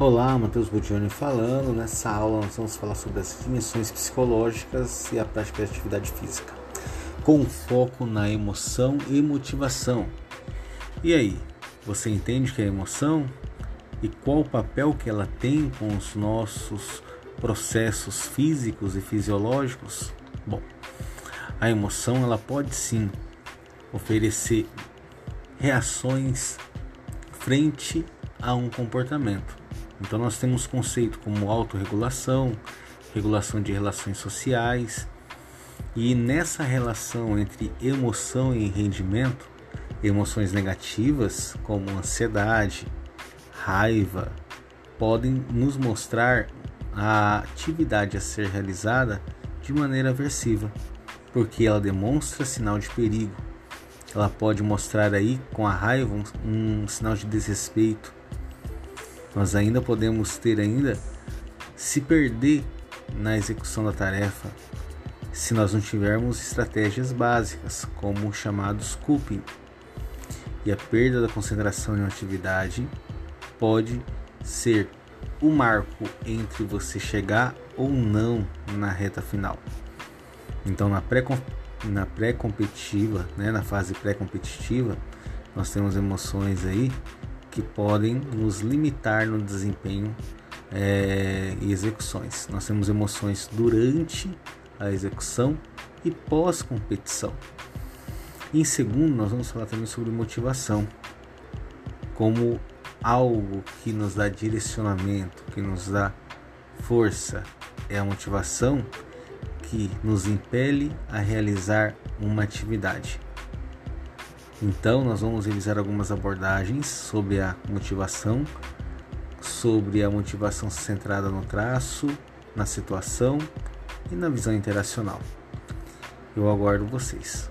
Olá, Matheus Budioni falando. Nessa aula nós vamos falar sobre as dimensões psicológicas e a prática de atividade física, com foco na emoção e motivação. E aí, você entende que é emoção e qual o papel que ela tem com os nossos processos físicos e fisiológicos? Bom, a emoção ela pode sim oferecer reações frente a um comportamento então nós temos conceito como autorregulação, regulação de relações sociais, e nessa relação entre emoção e rendimento, emoções negativas como ansiedade, raiva, podem nos mostrar a atividade a ser realizada de maneira aversiva, porque ela demonstra sinal de perigo. Ela pode mostrar aí com a raiva um, um sinal de desrespeito, nós ainda podemos ter ainda se perder na execução da tarefa se nós não tivermos estratégias básicas, como o chamado coping. E a perda da concentração em uma atividade pode ser o marco entre você chegar ou não na reta final. Então, na pré-competitiva, pré né, na fase pré-competitiva, nós temos emoções aí que podem nos limitar no desempenho é, e execuções. Nós temos emoções durante a execução e pós-competição. Em segundo, nós vamos falar também sobre motivação, como algo que nos dá direcionamento, que nos dá força. É a motivação que nos impele a realizar uma atividade. Então, nós vamos revisar algumas abordagens sobre a motivação, sobre a motivação centrada no traço, na situação e na visão interacional. Eu aguardo vocês.